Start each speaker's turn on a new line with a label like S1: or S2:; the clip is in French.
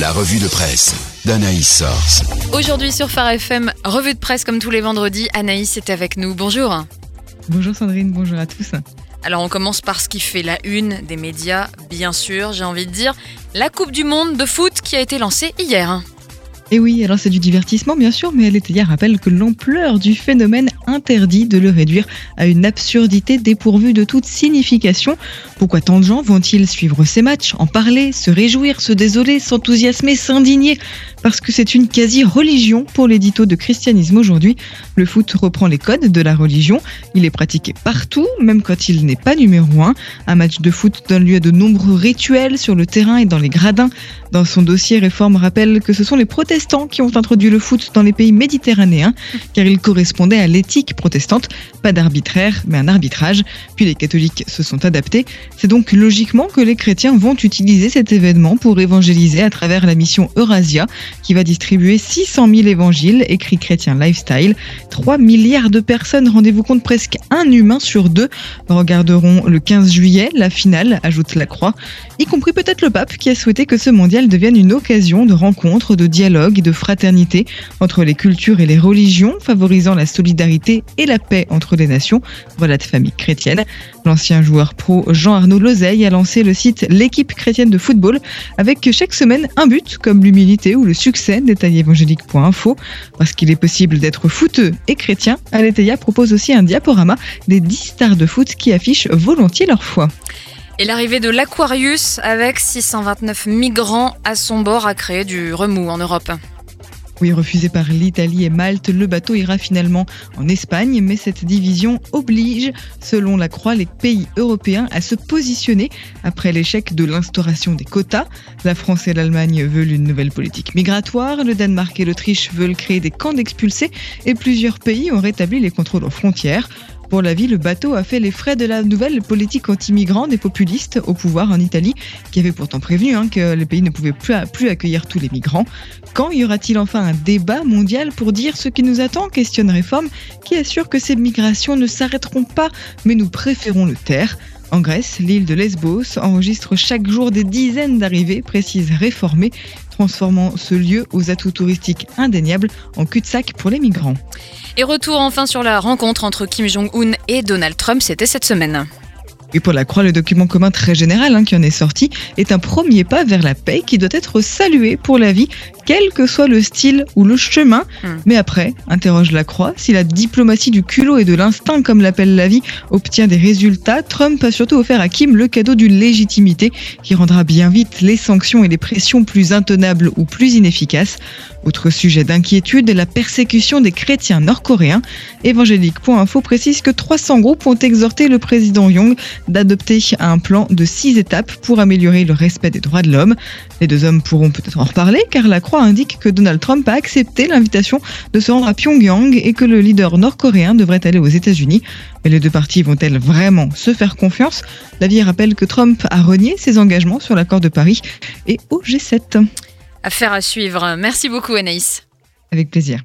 S1: La revue de presse d'Anaïs Source.
S2: Aujourd'hui sur Phare FM, revue de presse comme tous les vendredis, Anaïs est avec nous. Bonjour.
S3: Bonjour Sandrine, bonjour à tous.
S2: Alors on commence par ce qui fait la une des médias, bien sûr, j'ai envie de dire, la Coupe du Monde de foot qui a été lancée hier.
S3: Et oui, alors c'est du divertissement bien sûr, mais Aletheia rappelle que l'ampleur du phénomène interdit de le réduire à une absurdité dépourvue de toute signification. Pourquoi tant de gens vont-ils suivre ces matchs, en parler, se réjouir, se désoler, s'enthousiasmer, s'indigner? Parce que c'est une quasi-religion pour l'édito de christianisme aujourd'hui. Le foot reprend les codes de la religion, il est pratiqué partout, même quand il n'est pas numéro un. Un match de foot donne lieu à de nombreux rituels sur le terrain et dans les gradins. Dans son dossier, Réforme rappelle que ce sont les protestants qui ont introduit le foot dans les pays méditerranéens, car il correspondait à l'éthique protestante, pas d'arbitraire, mais un arbitrage. Puis les catholiques se sont adaptés. C'est donc logiquement que les chrétiens vont utiliser cet événement pour évangéliser à travers la mission Eurasia, qui va distribuer 600 000 évangiles écrits chrétiens lifestyle. 3 milliards de personnes, rendez-vous compte, presque un humain sur deux, regarderont le 15 juillet la finale, ajoute la Croix, y compris peut-être le pape qui a souhaité que ce mondial devienne une occasion de rencontre, de dialogue et de fraternité entre les cultures et les religions, favorisant la solidarité et la paix entre les nations. Voilà de famille chrétienne. L'ancien joueur pro Jean-Arnaud Lozeille a lancé le site L'équipe chrétienne de football avec chaque semaine un but comme l'humilité ou le succès, détail évangélique.info. Parce qu'il est possible d'être footeux et chrétien, Aletheia propose aussi un diaporama des 10 stars de foot qui affichent volontiers leur foi.
S2: Et l'arrivée de l'Aquarius avec 629 migrants à son bord a créé du remous en Europe.
S3: Oui, refusé par l'Italie et Malte, le bateau ira finalement en Espagne, mais cette division oblige, selon la Croix, les pays européens à se positionner après l'échec de l'instauration des quotas. La France et l'Allemagne veulent une nouvelle politique migratoire, le Danemark et l'Autriche veulent créer des camps d'expulsés et plusieurs pays ont rétabli les contrôles aux frontières. Pour la vie, le bateau a fait les frais de la nouvelle politique anti-migrants des populistes au pouvoir en Italie, qui avait pourtant prévenu hein, que le pays ne pouvait plus, plus accueillir tous les migrants. Quand y aura-t-il enfin un débat mondial pour dire ce qui nous attend questionne Réforme, qui assure que ces migrations ne s'arrêteront pas, mais nous préférons le taire. En Grèce, l'île de Lesbos enregistre chaque jour des dizaines d'arrivées, précise réformées, transformant ce lieu aux atouts touristiques indéniables en cul-de-sac pour les migrants.
S2: Et retour enfin sur la rencontre entre Kim Jong-un et Donald Trump, c'était cette semaine.
S3: Et pour la Croix, le document commun très général hein, qui en est sorti est un premier pas vers la paix qui doit être salué pour la vie, quel que soit le style ou le chemin. Mm. Mais après, interroge la Croix, si la diplomatie du culot et de l'instinct, comme l'appelle la vie, obtient des résultats, Trump a surtout offert à Kim le cadeau d'une légitimité qui rendra bien vite les sanctions et les pressions plus intenables ou plus inefficaces. Autre sujet d'inquiétude, la persécution des chrétiens nord-coréens. Évangélique.info précise que 300 groupes ont exhorté le président Young d'adopter un plan de six étapes pour améliorer le respect des droits de l'homme. Les deux hommes pourront peut-être en reparler car la Croix indique que Donald Trump a accepté l'invitation de se rendre à Pyongyang et que le leader nord-coréen devrait aller aux États-Unis. Mais les deux parties vont-elles vraiment se faire confiance? La vie rappelle que Trump a renié ses engagements sur l'accord de Paris et au G7.
S2: Affaire à suivre. Merci beaucoup Anaïs.
S3: Avec plaisir.